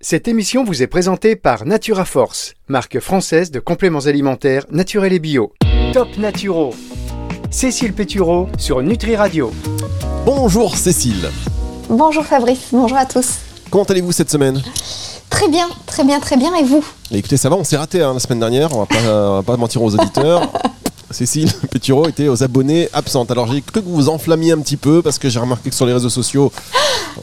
Cette émission vous est présentée par Natura Force, marque française de compléments alimentaires naturels et bio. Top Naturo. Cécile Pétureau sur Nutri Radio. Bonjour Cécile. Bonjour Fabrice, bonjour à tous. Comment allez-vous cette semaine? Très bien, très bien, très bien. Et vous? Écoutez, ça va, on s'est raté hein, la semaine dernière, on va pas, on va pas mentir aux auditeurs. Cécile Pétureau était aux abonnés absentes. Alors j'ai cru que vous vous enflammiez un petit peu parce que j'ai remarqué que sur les réseaux sociaux.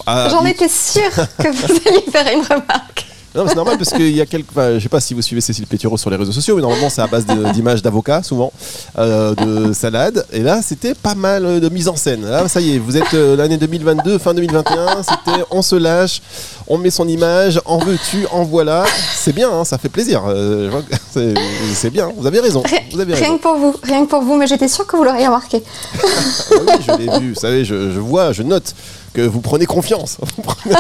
ah, J'en il- étais sûre que vous alliez faire une remarque. Non, mais c'est normal parce qu'il y a quelques. enfin, je sais pas si vous suivez Cécile Pétureau sur les réseaux sociaux, mais normalement c'est à base de- d'images d'avocats, souvent, euh, de salades. Et là, c'était pas mal euh, de mise en scène. Là, ça y est, vous êtes euh, l'année 2022, fin 2021. C'était on se lâche, on met son image, en veux-tu, en voilà. C'est bien, hein, ça fait plaisir. Euh, je vois que c'est c'est bien, vous avez raison. Vous avez Rien raison. que pour vous, rien que pour vous, mais j'étais sûre que vous l'auriez remarqué. Ah oui, je l'ai vu, vous savez, je, je vois, je note que vous prenez confiance. Vous prenez-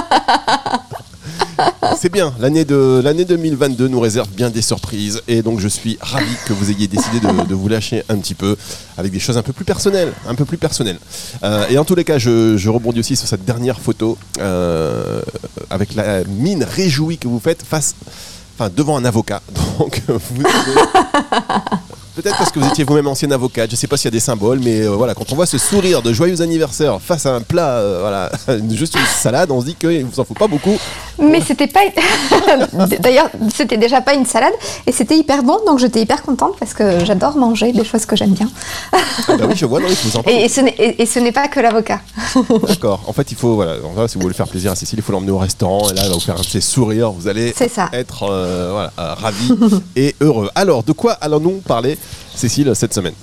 C'est bien, l'année de l'année 2022 nous réserve bien des surprises et donc je suis ravi que vous ayez décidé de, vous lâcher un petit peu avec des choses un peu plus personnelles, un peu plus personnelles. Euh, et en tous les cas, je, rebondis aussi sur cette dernière photo euh, avec la mine réjouie que vous faites face, devant un avocat. Donc Peut-être parce que vous étiez vous-même ancienne avocate, je sais pas s'il y a des symboles, mais euh, voilà, quand on voit ce sourire de joyeux anniversaire face à un plat, voilà, juste une salade, on se dit qu'il vous en faut pas beaucoup. Mais c'était pas. D'ailleurs, c'était déjà pas une salade et c'était hyper bon, donc j'étais hyper contente parce que j'adore manger des choses que j'aime bien. Ah bah oui, je vois, non, il Et, et ce n'est- et- et ce n'est pas que l'avocat. D'accord. En fait, il faut, voilà, si vous voulez faire plaisir à Cécile, il faut l'emmener au restaurant, et là, elle va vous faire un de ses sourires, vous allez ça. être euh, voilà, euh, ravi et heureux. Alors, de quoi allons-nous parler, Cécile, cette semaine?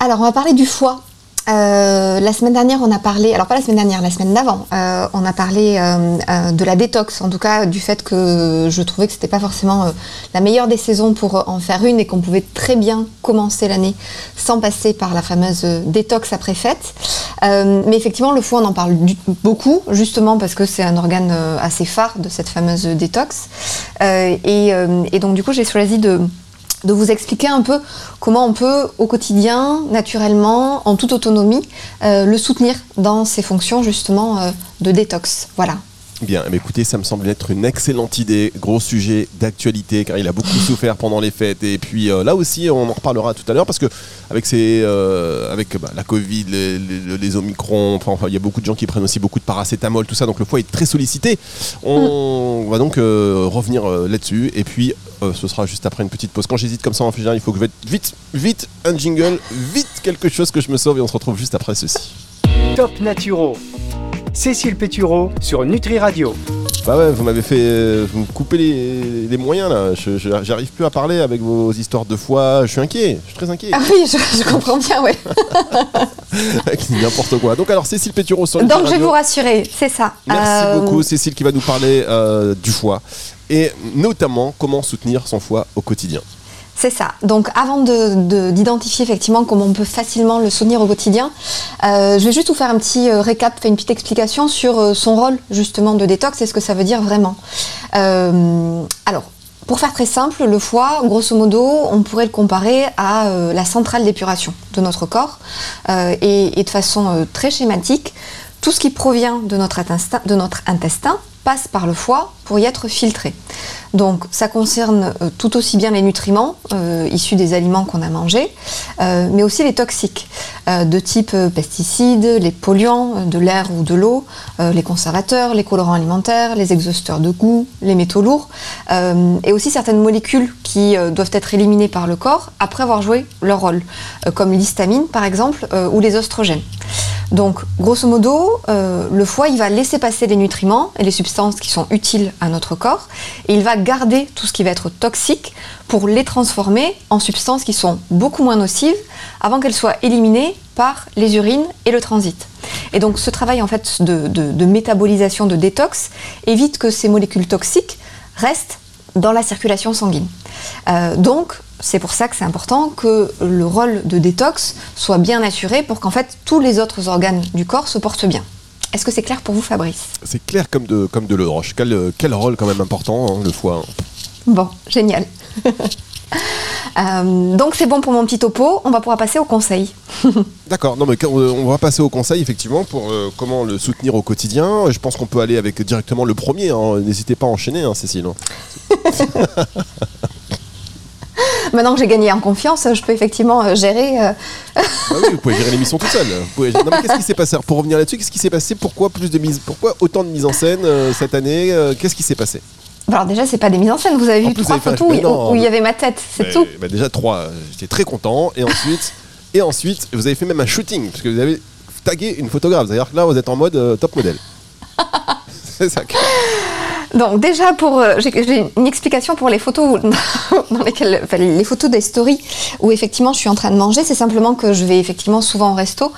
Alors, on va parler du foie. Euh, la semaine dernière, on a parlé, alors pas la semaine dernière, la semaine d'avant, euh, on a parlé euh, de la détox, en tout cas du fait que je trouvais que c'était pas forcément la meilleure des saisons pour en faire une et qu'on pouvait très bien commencer l'année sans passer par la fameuse détox après fête. Mais effectivement, le foie, on en parle beaucoup, justement parce que c'est un organe assez phare de cette fameuse détox. Et donc, du coup, j'ai choisi de de vous expliquer un peu comment on peut au quotidien, naturellement, en toute autonomie, euh, le soutenir dans ses fonctions justement euh, de détox. Voilà. Bien, eh bien, écoutez, ça me semble être une excellente idée, gros sujet d'actualité, car il a beaucoup souffert pendant les fêtes. Et puis euh, là aussi, on en reparlera tout à l'heure, parce que avec, ces, euh, avec bah, la Covid, les, les, les Omicron, enfin, il y a beaucoup de gens qui prennent aussi beaucoup de paracétamol, tout ça, donc le foie est très sollicité. On va donc euh, revenir là-dessus, et puis euh, ce sera juste après une petite pause. Quand j'hésite comme ça en général, il faut que je mette vite, vite un jingle, vite quelque chose que je me sauve, et on se retrouve juste après ceci. Top Naturo. Cécile Pétureau sur Nutri Radio. Bah ouais, vous m'avez fait. euh, Vous me coupez les, les moyens là. Je- je- J'arrive plus à parler avec vos histoires de foi. Je suis inquiet. Je suis très inquiet. Ah oui, je, je comprends bien, oui. Avec N'importe quoi. Donc alors, Cécile Pétureau sur le Donc je vais vous rassurer, c'est ça. Merci Euh, beaucoup, Cécile, qui va nous parler euh, du foie. Et notamment comment soutenir son foie au quotidien. C'est ça. Donc avant de- de- d'identifier effectivement comment on peut facilement le soutenir au quotidien, euh, je vais juste vous faire un petit euh, récap, faire une petite explication sur euh, son rôle justement de détox et ce que ça veut dire vraiment. Alors, pour faire très simple, le foie, grosso modo, on pourrait le comparer à la centrale d'épuration de notre corps. Et, de façon très schématique, tout ce qui provient de notre, de notre intestin passe par le foie pour y être filtré. Donc ça concerne euh, tout aussi bien les nutriments euh, issus des aliments qu'on a mangés, euh, mais aussi les toxiques de type pesticides, les polluants de l'air ou de l'eau, les conservateurs, les colorants alimentaires, les exhausteurs de goût, les métaux lourds, et aussi certaines molécules qui doivent être éliminées par le corps après avoir joué leur rôle, comme l'histamine par exemple ou les oestrogènes. Donc, grosso modo, le foie, il va laisser passer les nutriments et les substances qui sont utiles à notre corps, et il va garder tout ce qui va être toxique pour les transformer en substances qui sont beaucoup moins nocives avant qu'elles soient éliminées par les urines et le transit. Et donc, ce travail en fait de, métabolisation, de détox, évite que ces molécules toxiques restent dans la circulation sanguine. Euh, donc, c'est pour ça que c'est important que le rôle de détox soit bien assuré pour qu'en fait tous les autres organes du corps se portent bien. Est-ce que c'est clair pour vous, Fabrice C'est clair comme de, comme de l'eau de roche. Quel, euh, quel rôle quand même important, hein, le foie. hein. Bon, génial. Euh, donc c'est bon pour mon petit topo, on va pouvoir passer au conseil. D'accord, non mais on va passer au conseil effectivement pour euh, comment le soutenir au quotidien. Je pense qu'on peut aller avec directement le premier. Hein. N'hésitez pas à enchaîner, hein, Cécile. Maintenant que j'ai gagné en confiance, je peux effectivement euh, gérer. Ah oui, vous pouvez gérer l'émission tout seul. qu'est-ce qui s'est passé? Pour revenir là-dessus, qu'est-ce qui s'est passé? Pourquoi plus de mise Pourquoi autant de mise en scène cette année Qu'est-ce qui s'est passé? Alors déjà, c'est pas des mises en scène. Vous avez vu trois photos où, il y avait ma tête, c'est tout. Bah déjà trois. J'étais très content. Et ensuite, et ensuite, vous avez fait même un shooting parce que vous avez tagué une photographe. C'est-à-dire que là, vous êtes en mode euh, top modèle. c'est ça. Donc déjà pour euh, j'ai une explication pour les photos dans lesquelles les photos des stories où effectivement je suis en train de manger, c'est simplement que je vais effectivement souvent au resto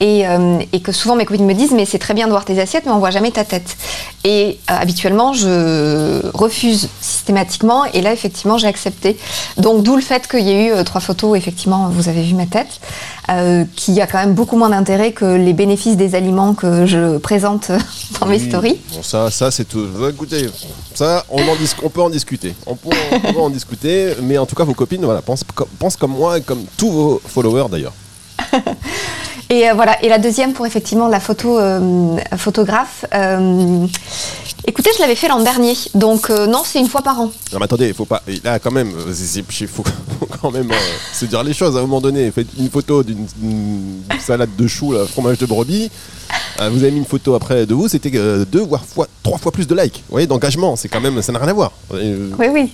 et, euh, que souvent mes copines me disent mais c'est très bien de voir tes assiettes mais on voit jamais ta tête. Et euh, habituellement je refuse systématiquement et là effectivement j'ai accepté. Donc d'où le fait qu'il y ait eu trois photos où effectivement vous avez vu ma tête. Euh, qui a quand même beaucoup moins d'intérêt que les bénéfices des aliments que je présente dans mes stories. Bon, ça, ça c'est tout. Écoutez, ça, on, en on peut en discuter. On peut, en discuter, mais en tout cas, vos copines voilà, pensent, pensent comme moi et comme tous vos followers d'ailleurs. Et euh, voilà. Et la deuxième pour effectivement la photo euh, photographe. Euh, écoutez, je l'avais fait l'an dernier, donc non, c'est une fois par an. Non, mais attendez, il faut pas. Là, quand même, il faut quand même se dire les choses. À un moment donné, faites une photo d'une salade de choux, fromage de brebis. vous avez mis une photo après de vous, c'était deux voire fois, trois fois plus de likes. Vous voyez, d'engagement, c'est quand même, ça n'a rien à voir. Oui, oui.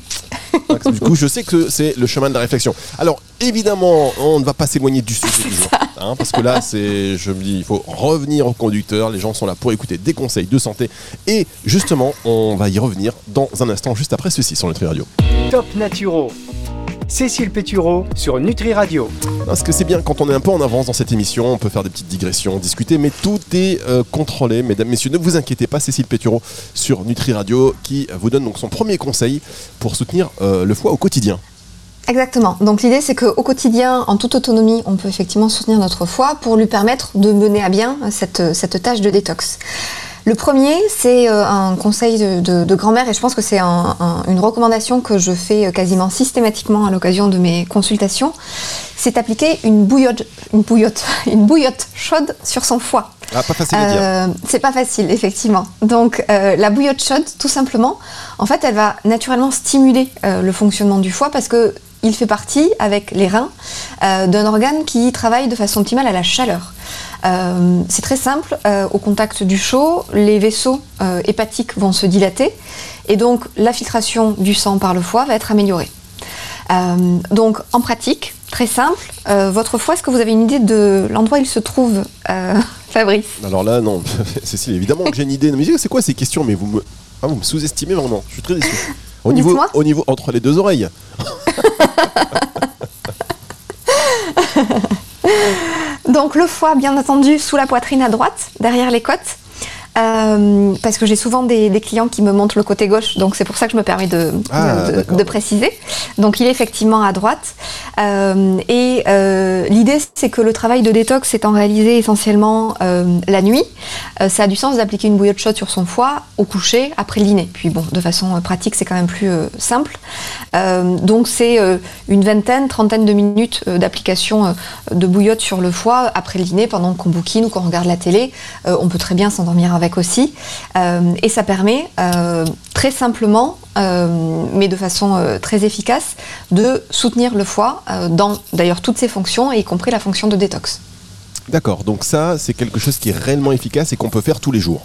du coup, je sais que c'est le chemin de la réflexion. Alors, évidemment, on ne va pas s'éloigner du sujet du jour. Hein, parce que là, c'est, je me dis, il faut revenir au conducteur. Les gens sont là pour écouter des conseils de santé. Et justement, on va y revenir dans un instant, juste après ceci sur Nutri Radio. Top Naturo. Cécile Pétureau sur Nutri Radio. Parce que c'est bien quand on est un peu en avance dans cette émission, on peut faire des petites digressions, discuter, mais tout est euh, contrôlé. Mesdames, messieurs, ne vous inquiétez pas, Cécile Pétureau sur Nutri Radio qui vous donne donc son premier conseil pour soutenir euh, le foie au quotidien. Exactement. Donc l'idée, c'est qu'au quotidien, en toute autonomie, on peut effectivement soutenir notre foie pour lui permettre de mener à bien cette, cette tâche de détox. Le premier, c'est euh, un conseil de, grand-mère et je pense que c'est une recommandation que je fais euh, quasiment systématiquement à l'occasion de mes consultations. C'est appliquer une bouillotte, une bouillotte, une bouillotte chaude sur son foie. Ah, pas facile à dire. Euh, c'est pas facile, effectivement. Donc, la bouillotte chaude, tout simplement, en fait, elle va naturellement stimuler le fonctionnement du foie parce que il fait partie, avec les reins, euh, d'un organe qui travaille de façon optimale à la chaleur. Euh, c'est très simple, euh, au contact du chaud, les vaisseaux hépatiques vont se dilater et donc la filtration du sang par le foie va être améliorée. donc en pratique, très simple, votre foie, est-ce que vous avez une idée de l'endroit où il se trouve, Fabrice? Alors là, non, Cécile, évidemment que j'ai une idée. Mais c'est quoi ces questions? Mais vous me, ah, vous me sous-estimez vraiment, je suis très déçu. Au niveau, au niveau entre les deux oreilles. Donc le foie, bien entendu, sous la poitrine à droite, derrière les côtes. Euh, parce que j'ai souvent des, clients qui me montrent le côté gauche, donc c'est pour ça que je me permets de, ah, préciser. Donc il est effectivement à droite. Euh, et euh, l'idée, c'est que le travail de détox étant réalisé essentiellement la nuit, ça a du sens d'appliquer une bouillotte chaude sur son foie au coucher après le dîner. Puis bon, de façon pratique, c'est quand même plus simple. donc c'est une vingtaine, trentaine de minutes d'application de bouillotte sur le foie après le dîner, pendant qu'on bouquine ou qu'on regarde la télé. on peut très bien s'endormir avec aussi. Euh, et ça permet euh, très simplement, euh, mais de façon très efficace, de soutenir le foie dans d'ailleurs toutes ses fonctions, y compris la fonction de détox. D'accord, donc ça c'est quelque chose qui est réellement efficace et qu'on peut faire tous les jours.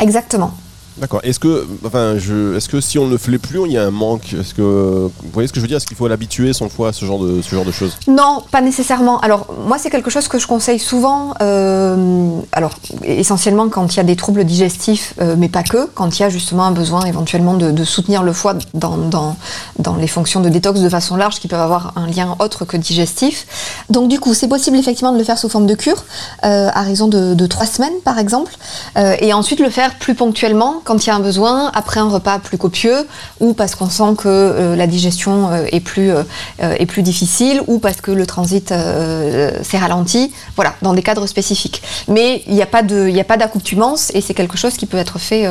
Exactement. D'accord. Est-ce que, enfin, je, est-ce que si on ne le fait plus, il y a un manque? Est-ce que, vous voyez ce que je veux dire? Est-ce qu'il faut l'habituer son foie à ce genre de, ce genre de choses? Non, pas nécessairement. Alors moi, c'est quelque chose que je conseille souvent. Euh, alors essentiellement quand il y a des troubles digestifs, euh, mais pas que. Quand il y a justement un besoin éventuellement de, soutenir le foie dans, dans, dans, les fonctions de détox de façon large, qui peuvent avoir un lien autre que digestif. Donc du coup, c'est possible effectivement de le faire sous forme de cure, euh, à raison de, de trois semaines par exemple, et ensuite le faire plus ponctuellement quand il y a un besoin, après un repas plus copieux, ou parce qu'on sent que la digestion est, plus, est plus difficile, ou parce que le transit s'est ralenti. Voilà, dans des cadres spécifiques. Mais il n'y a pas d'accoutumance et c'est quelque chose qui peut être fait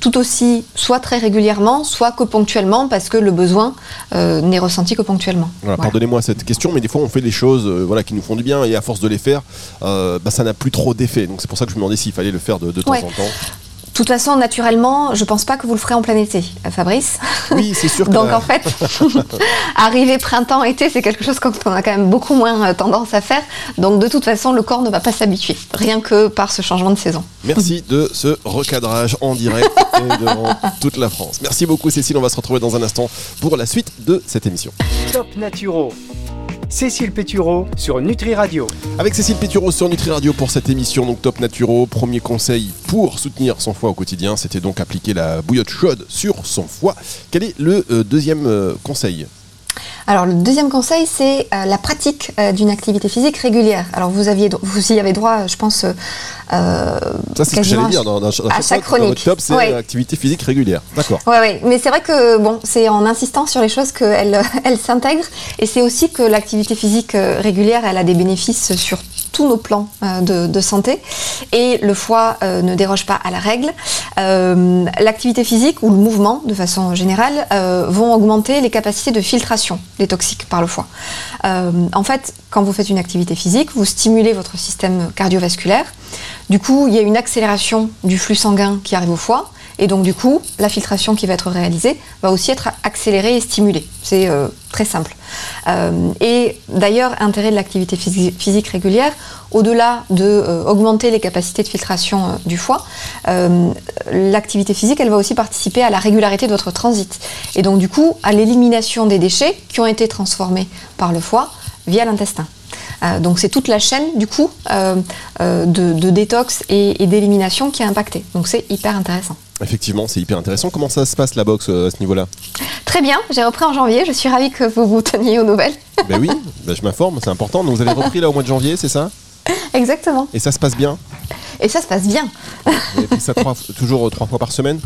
tout aussi, soit très régulièrement, soit que ponctuellement, parce que le besoin n'est ressenti que ponctuellement. Pardonnez-moi cette question, mais des fois on fait des choses voilà, qui nous font du bien et à force de les faire, bah, ça n'a plus trop d'effet. Donc c'est pour ça que je me demandais s'il fallait le faire de, temps en temps. De toute façon, naturellement, je pense pas que vous le ferez en plein été, euh, Fabrice. Oui, c'est sûr. Donc en fait, arriver printemps, été, c'est quelque chose qu'on a quand même beaucoup moins euh, tendance à faire. Donc de toute façon, le corps ne va pas s'habituer, rien que par ce changement de saison. Merci de ce recadrage en direct et devant toute la France. Merci beaucoup, Cécile. On va se retrouver dans un instant pour la suite de cette émission. Top Naturo. Cécile Pétureau sur Nutri Radio. Avec Cécile Pétureau sur Nutri Radio pour cette émission donc Top Naturo, premier conseil pour soutenir son foie au quotidien, c'était donc appliquer la bouillotte chaude sur son foie. Quel est le euh, deuxième euh, conseil? Alors le deuxième conseil, c'est euh, la pratique d'une activité physique régulière. Alors vous aviez, vous y avez droit, je pense, euh, ça, c'est ce que j'allais dire dans, à chaque chronique. top, c'est l'activité physique régulière. D'accord. Oui, ouais. mais c'est vrai que bon, c'est en insistant sur les choses qu'elle elle, s'intègre. Et c'est aussi que l'activité physique euh, régulière, elle a des bénéfices sur nos plans euh, de, santé. Et le foie ne déroge pas à la règle. l'activité physique ou le mouvement, de façon générale, vont augmenter les capacités de filtration des toxiques par le foie. en fait, quand vous faites une activité physique, vous stimulez votre système cardiovasculaire. Du coup, il y a une accélération du flux sanguin qui arrive au foie. Et donc, du coup, la filtration qui va être réalisée va aussi être accélérée et stimulée. C'est euh, très simple. Euh, et d'ailleurs, intérêt de l'activité physique régulière, au-delà de euh, les capacités de filtration du foie, l'activité physique, elle va aussi participer à la régularité de votre transit. Et donc, du coup, à l'élimination des déchets qui ont été transformés par le foie via l'intestin. Donc c'est toute la chaîne du coup de, détox et, d'élimination qui a impacté. Donc c'est hyper intéressant. Effectivement, c'est hyper intéressant. Comment ça se passe la boxe à ce niveau-là? Très bien, j'ai repris en janvier. Je suis ravie que vous vous teniez aux nouvelles. ben oui, ben je m'informe, c'est important. Donc vous avez repris là au mois de janvier, c'est ça? Exactement. Et ça se passe bien Et ça se passe bien. Avez ça toujours trois fois par semaine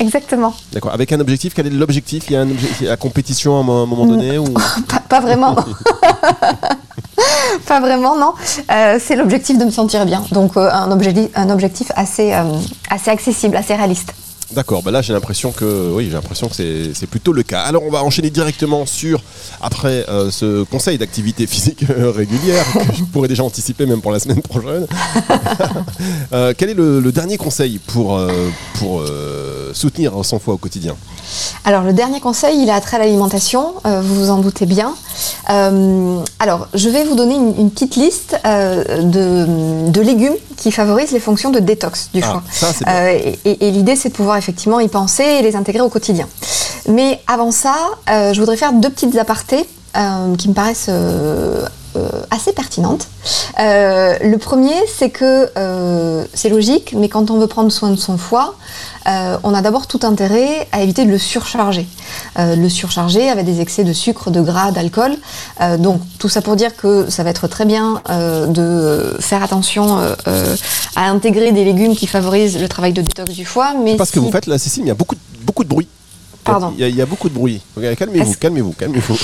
Exactement. D'accord. Avec un objectif, quel est l'objectif? Il y a un la compétition à un moment donné ou... pas, vraiment. pas vraiment, non. Euh, c'est l'objectif de me sentir bien. Donc euh, un, objectif, un objectif assez, euh, assez accessible, assez réaliste. D'accord, bah là j'ai l'impression que oui, j'ai l'impression que c'est plutôt le cas. Alors on va enchaîner directement sur après ce conseil d'activité physique régulière que je pourrais déjà anticiper même pour la semaine prochaine. quel est le, dernier conseil pour pour soutenir son foie au quotidien? Alors le dernier conseil, il a trait à l'alimentation, euh, vous vous en doutez bien. Euh, alors je vais vous donner une, petite liste euh, de, légumes qui favorisent les fonctions de détox du ah, foie. et, et l'idée c'est de pouvoir effectivement y penser et les intégrer au quotidien. Mais avant ça, je voudrais faire deux petites apartés qui me paraissent assez pertinentes. le premier, c'est que c'est logique, mais quand on veut prendre soin de son foie, euh, on a d'abord tout intérêt à éviter de le surcharger. Euh, le surcharger avec des excès de sucre, de gras, d'alcool. Euh, donc tout ça pour dire que ça va être très bien de faire attention à intégrer des légumes qui favorisent le travail de détox du foie. Mais Parce que vous faites là, Cécile, il y a beaucoup, beaucoup de bruit. Il y, a, beaucoup de bruit. Calmez-vous, calmez-vous, calmez-vous.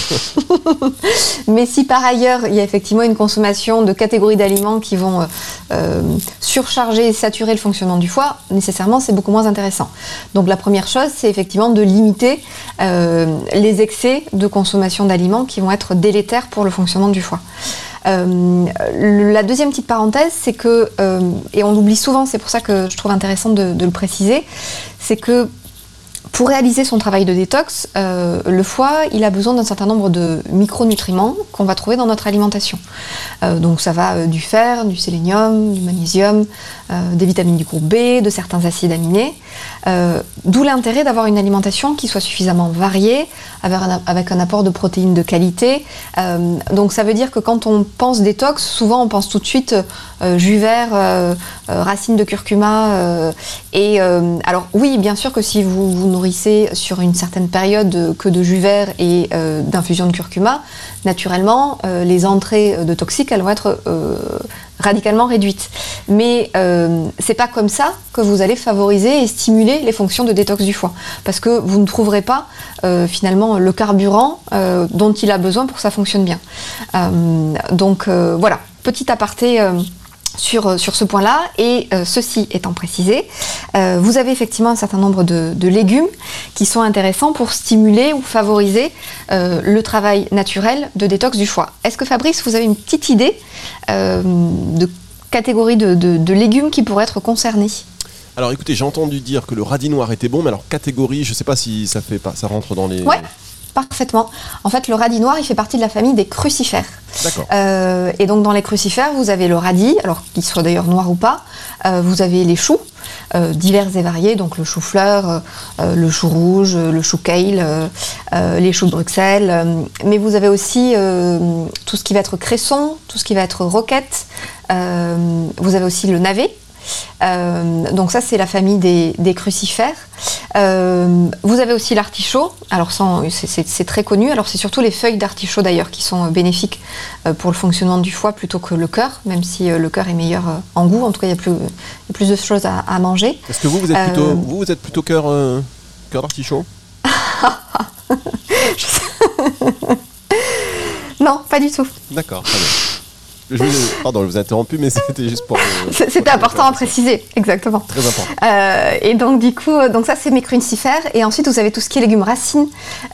Mais si par ailleurs il y a effectivement une consommation de catégories d'aliments qui vont euh, euh, surcharger et saturer le fonctionnement du foie, nécessairement c'est beaucoup moins intéressant. Donc la première chose, c'est effectivement de limiter euh, les excès de consommation d'aliments qui vont être délétères pour le fonctionnement du foie. la deuxième petite parenthèse, c'est que, et on l'oublie souvent, c'est pour ça que je trouve intéressant de le préciser, c'est que pour réaliser son travail de détox, euh, le foie, il a besoin d'un certain nombre de micronutriments qu'on va trouver dans notre alimentation. Euh, donc ça va euh, du fer, du sélénium, du magnésium, des vitamines du groupe B, de certains acides aminés. D'où l'intérêt d'avoir une alimentation qui soit suffisamment variée, avec un, apport de protéines de qualité. donc ça veut dire que quand on pense détox, souvent on pense tout de suite jus vert, racines de curcuma. et alors oui, bien sûr que si vous vous sur une certaine période que de jus vert et euh, d'infusion de curcuma, naturellement, euh, les entrées de toxiques, elles vont être euh, radicalement réduite. Mais euh, c'est pas comme ça que vous allez favoriser et stimuler les fonctions de détox du foie, parce que vous ne trouverez pas euh, finalement le carburant euh, dont il a besoin pour que ça fonctionne bien. Euh, donc euh, voilà, petit aparté. Euh, sur, sur ce point-là, et euh, ceci étant précisé, euh, vous avez effectivement un certain nombre de, de légumes qui sont intéressants pour stimuler ou favoriser euh, le travail naturel de détox du foie. Est-ce que Fabrice, vous avez une petite idée de catégorie de, de- de légumes qui pourraient être concernés? Alors écoutez, j'ai entendu dire que le radis noir était bon, mais alors catégorie, je sais pas si ça fait pas, ça rentre dans les. Ouais, parfaitement. En fait, le radis noir, il fait partie de la famille des crucifères. D'accord. Euh, et donc dans les crucifères, vous avez le radis, alors qu'il soit d'ailleurs noir ou pas. Euh, vous avez les choux, euh, divers et variés, donc le chou-fleur, le chou rouge, le chou kale, les choux de Bruxelles. mais vous avez aussi tout ce qui va être cresson, tout ce qui va être roquette. vous avez aussi le navet. Euh, donc ça c'est la famille des, des crucifères. Euh, vous avez aussi l'artichaut. Alors c'est- très connu. Alors c'est surtout les feuilles d'artichaut d'ailleurs qui sont euh, bénéfiques pour le fonctionnement du foie plutôt que le cœur, même si le cœur est meilleur en goût. En tout cas il y a plus, il y a plus de choses à, à manger. Est-ce que vous, vous êtes Euh, plutôt, vous, vous êtes plutôt cœur, cœur d'artichaut? Non, pas du tout. D'accord, très bien. Je pardon, je vous ai interrompu, mais c'était juste pour. euh, C'était important à préciser, exactement. Très important. Euh, et donc du coup, donc ça c'est mes crucifères. Et ensuite vous avez tout ce qui est légumes racines.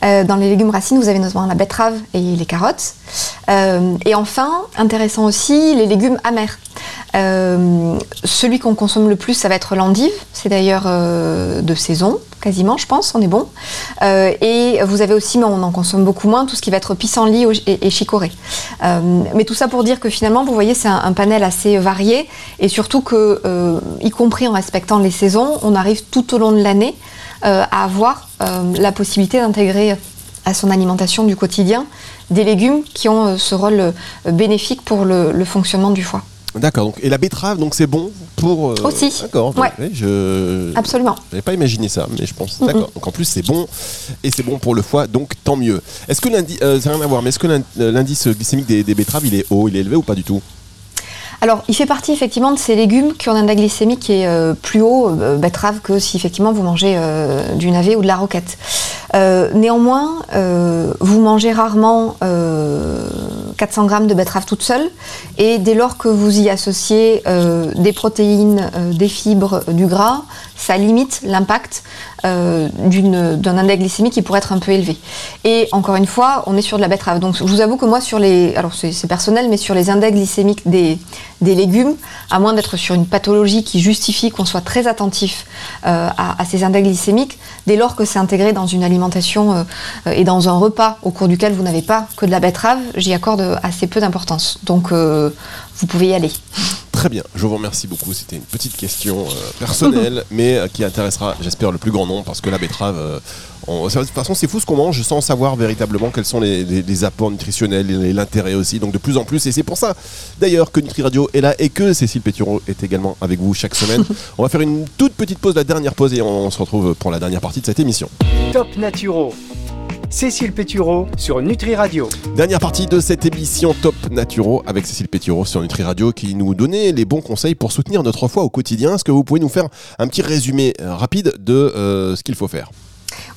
Euh, dans les légumes racines, vous avez notamment la betterave et les carottes. Euh, et enfin, intéressant aussi, les légumes amers. Euh, celui qu'on consomme le plus, ça va être l'endive. C'est d'ailleurs euh, de saison, quasiment, je pense. On est bon. Euh, et vous avez aussi, mais on en consomme beaucoup moins, tout ce qui va être pissenlit et, et chicorée. Mais tout ça pour dire que finalement, vous voyez, c'est un, panel assez varié et surtout que, y compris en respectant les saisons, on arrive tout au long de l'année à avoir la possibilité d'intégrer à son alimentation du quotidien des légumes qui ont ce rôle bénéfique pour le fonctionnement du foie. D'accord. Donc, et la betterave, donc c'est bon pour. euh, Aussi. D'accord. Ouais. je. Absolument. J'avais pas imaginé ça, mais je pense. D'accord. Donc en plus c'est bon et c'est bon pour le foie, donc tant mieux. Est-ce que l'indice, euh, ça n'a rien à voir, mais est-ce que euh, l'indice glycémique des, des betteraves il est haut, il est élevé ou pas du tout? Alors, il fait partie effectivement de ces légumes qui ont un index glycémique qui est euh, plus haut, euh, betterave, que si effectivement vous mangez euh, du navet ou de la roquette. Néanmoins, vous mangez rarement 400 grammes de betterave toute seule, et dès lors que vous y associez euh, des protéines, euh, des fibres, euh, du gras, ça limite l'impact euh, d'un index glycémique qui pourrait être un peu élevé. Et encore une fois, on est sur de la betterave. Donc je vous avoue que moi, sur les, alors c'est personnel, mais sur les index glycémiques des, légumes, à moins d'être sur une pathologie qui justifie qu'on soit très attentif euh, à, ces index glycémiques, dès lors que c'est intégré dans une alimentation euh, et dans un repas au cours duquel vous n'avez pas que de la betterave, j'y accorde assez peu d'importance. Donc vous pouvez y aller. Très bien, je vous remercie beaucoup. C'était une petite question euh, personnelle, mais euh, qui intéressera, j'espère, le plus grand nombre, parce que la betterave, euh, on- de toute façon, c'est fou ce qu'on mange sans savoir véritablement quels sont les, les- les apports nutritionnels et l'intérêt aussi. Donc de plus en plus, et c'est pour ça d'ailleurs que Nutri Radio est là et que Cécile Pétureau est également avec vous chaque semaine. on va faire une toute petite pause, la dernière pause, et on, on se retrouve pour la dernière partie de cette émission. Top Naturo. Cécile Pétureau sur Nutri Radio. Dernière partie de cette émission Top Naturo avec Cécile Pétureau sur Nutri Radio qui nous donnait les bons conseils pour soutenir notre foi au quotidien. Est-ce que vous pouvez nous faire un petit résumé euh, rapide de euh, ce qu'il faut faire?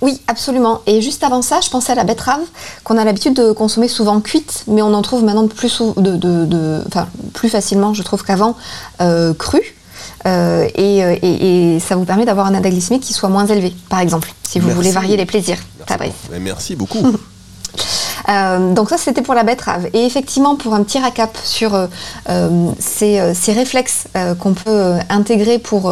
Oui, absolument. Et juste avant ça, je pensais à la betterave qu'on a l'habitude de consommer souvent cuite, mais on en trouve maintenant plus, sou- de, de- de- enfin, plus facilement, je trouve qu'avant, euh, crue. Euh, et, euh, et- et ça vous permet d'avoir un index glycémique qui soit moins élevé, par exemple, si vous Merci. voulez varier les plaisirs. Eh, Merci beaucoup. Euh, donc ça, c'était pour la betterave. Et effectivement, pour un petit récap sur euh, ces, ces réflexes euh, qu'on peut intégrer pour,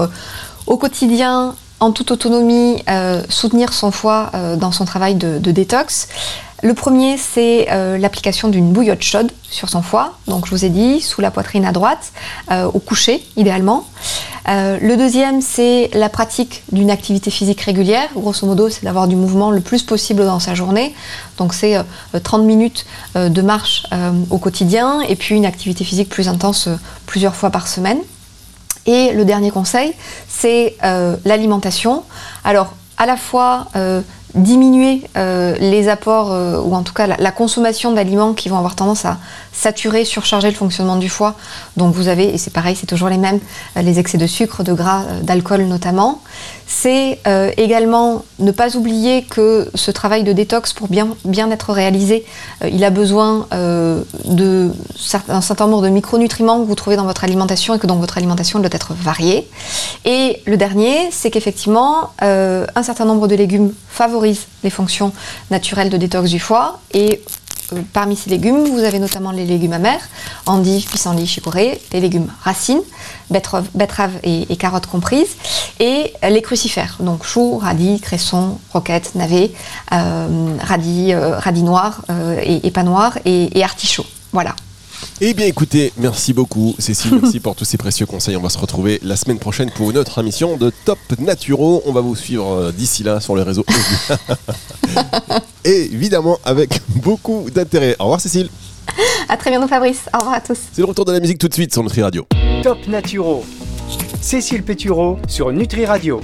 au quotidien, en toute autonomie, soutenir son foie dans son travail de, de détox. Le premier, c'est euh, l'application d'une bouillotte chaude sur son foie. Donc, je vous ai dit, sous la poitrine à droite, euh, au coucher, idéalement. Euh, le deuxième, c'est la pratique d'une activité physique régulière. Grosso modo, c'est d'avoir du mouvement le plus possible dans sa journée. Donc, c'est euh, 30 minutes de marche au quotidien et puis une activité physique plus intense plusieurs fois par semaine. Et le dernier conseil, c'est l'alimentation. Alors, à la fois diminuer euh, les apports euh, ou en tout cas la, consommation d'aliments qui vont avoir tendance à saturer, surcharger le fonctionnement du foie. Donc vous avez, et c'est pareil, c'est toujours les mêmes, euh, les excès de sucre, de gras, d'alcool notamment. C'est euh, également ne pas oublier que ce travail de détox, pour bien, être réalisé, euh, il a besoin euh, de cer- un certain nombre de micronutriments que vous trouvez dans votre alimentation et que donc votre alimentation doit être variée. Et le dernier, c'est qu'effectivement, un certain nombre de légumes favorisent les fonctions naturelles de détox du foie et parmi ces légumes, vous avez notamment les légumes amers, endives, pissenlits, chicorée, les légumes racines, betterave, betterave et, carottes comprises, et les crucifères, donc choux, radis, cressons, roquettes, navets, euh, radis, euh, radis noirs euh, et, et pas noirs, et, et artichauts. Voilà. Eh bien écoutez, merci beaucoup Cécile, merci pour tous ces précieux conseils. On va se retrouver la semaine prochaine pour une autre émission de Top Naturo. On va vous suivre euh, d'ici là sur les réseaux. Et évidemment avec beaucoup d'intérêt. Au revoir Cécile. À très bientôt Fabrice, au revoir à tous. C'est le retour de la musique tout de suite sur Nutri Radio. Top Naturo. Cécile Pétureau sur Nutri Radio.